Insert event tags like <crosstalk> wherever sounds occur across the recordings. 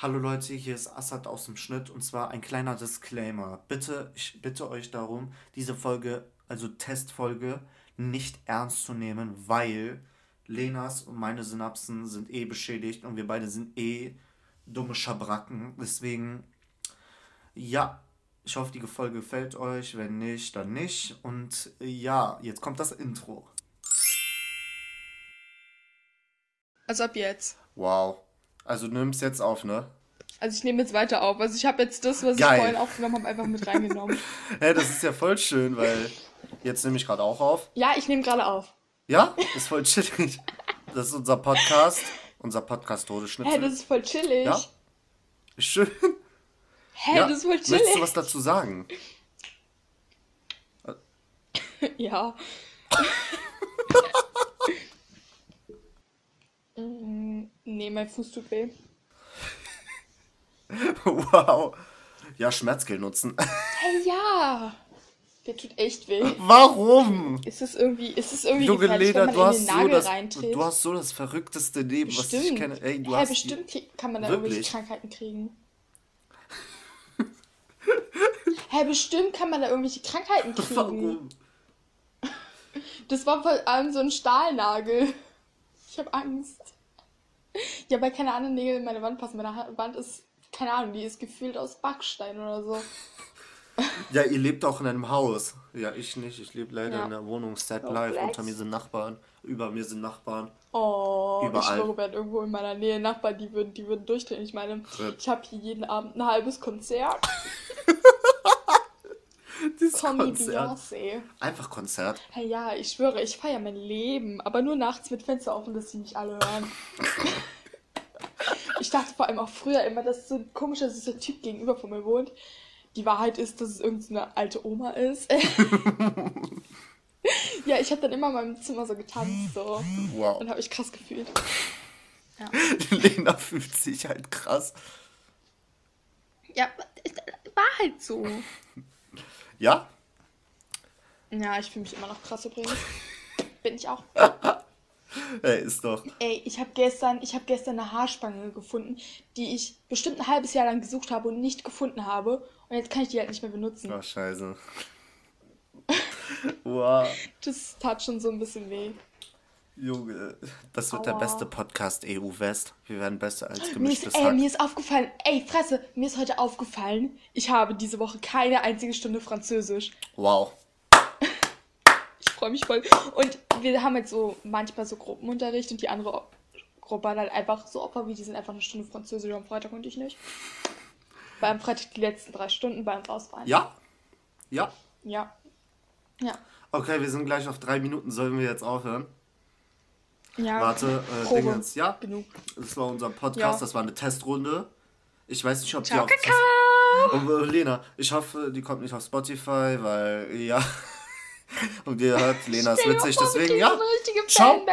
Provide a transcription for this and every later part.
Hallo Leute, hier ist Assad aus dem Schnitt und zwar ein kleiner Disclaimer. Bitte, ich bitte euch darum, diese Folge, also Testfolge, nicht ernst zu nehmen, weil Lenas und meine Synapsen sind eh beschädigt und wir beide sind eh dumme Schabracken. Deswegen, ja, ich hoffe, die Folge gefällt euch. Wenn nicht, dann nicht. Und ja, jetzt kommt das Intro. Also ab jetzt. Wow. Also du nimmst jetzt auf, ne? Also ich nehme jetzt weiter auf. Also ich habe jetzt das, was Geil. ich vorhin aufgenommen habe, einfach mit reingenommen. <laughs> Hä, das ist ja voll schön, weil jetzt nehme ich gerade auch auf. ja, ich nehme gerade auf. Ja, ist voll chillig. Das ist unser Podcast. Unser Podcast Todesschnitzel. Hä, das ist voll chillig. Ja? Ist schön. Hä, ja. das ist voll Möchtest du chillig. was dazu sagen? <laughs> Ja. Mein Fuß tut weh. wow. Ja, Schmerzgel nutzen. Hey, ja. Der tut echt weh. Warum? Ist es irgendwie, ist es irgendwie Junge gefährlich, Lena, wenn du man in hast, den so Nagel das, reintritt? du hast so das verrückteste Leben, was ich bestimmt. kenne. Ey, du Hä, hast bestimmt krieg- kann man da Wirklich? irgendwelche Krankheiten kriegen. Hä, bestimmt kann man da irgendwelche Krankheiten <laughs> kriegen. Warum? Das war vor allem so ein Stahlnagel. Ich habe Angst. Ja, weil keine anderen Nägel in meine Wand passen. Meine Wand ist, keine Ahnung, die ist gefühlt aus Backstein oder so. <laughs> Ja, ihr lebt auch in einem Haus. Ja, ich nicht. Ich lebe leider Ja. in der Wohnung Set Oh, Life. Unter mir sind Nachbarn. Über mir sind Nachbarn. Oh, Überall. ich schwöre, wären irgendwo in meiner Nähe Nachbarn, die würden, die würden durchdrehen. Ich meine, ich habe hier jeden Abend ein halbes Konzert. <laughs> Dieses Tommy Konzert. Beyoncé. Einfach Konzert. Hey, ja, ich schwöre, ich feiere mein Leben. Aber nur nachts mit Fenster offen, dass sie nicht alle hören. <laughs> ich dachte vor allem auch früher immer, dass so ein komischer, süßer Typ gegenüber von mir wohnt. Die Wahrheit ist, dass es irgendeine alte Oma ist. <laughs> ja, ich habe dann immer in meinem Zimmer so getanzt, so. Wow. Und habe ich krass gefühlt. Ja. <laughs> Lena fühlt sich halt krass. Ja, war halt so. Ja? Ja, ich fühle mich immer noch krass übrigens. <laughs> Bin ich auch. <laughs> Ey, ist doch. Ey, ich habe gestern, ich habe gestern eine Haarspange gefunden, die ich bestimmt ein halbes Jahr lang gesucht habe und nicht gefunden habe. Und jetzt kann ich die halt nicht mehr benutzen. Oh, scheiße. <laughs> wow. Das tat schon so ein bisschen weh. Junge, das wird der Aua. beste Podcast EU West. Wir werden besser als Mir ist, gemischtes ey, mir ist aufgefallen, ey, Fresse, mir ist heute aufgefallen, ich habe diese Woche keine einzige Stunde Französisch. Wow. <laughs> Ich freue mich voll. Und wir haben jetzt so manchmal so Gruppenunterricht und die andere Gruppe hat halt einfach so Opfer wie die sind einfach eine Stunde Französisch am Freitag und ich nicht. Weil am Freitag die letzten drei Stunden bei uns ausfallen. Ja? Ja? Ja. Ja. Okay, wir sind gleich auf drei Minuten. Sollen wir jetzt aufhören? Ja. Warte, äh. Dingens. Ja? Genug. Das war unser Podcast, Ja. das war eine Testrunde. Ich weiß nicht, ob die Ciao, auf. Kakao! Und äh, Lena, ich hoffe, die kommt nicht auf Spotify, weil ja. <laughs> Und ihr hört, Lena ist witzig, vor, deswegen ja. Ciao.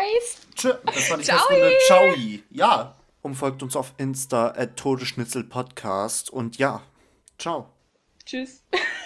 Tschö, das war die Ciao. Testrunde. Ciao. Ja. Und folgt uns auf Insta at Todeschnitzel Podcast. Und ja, ciao. Tschüss. <laughs>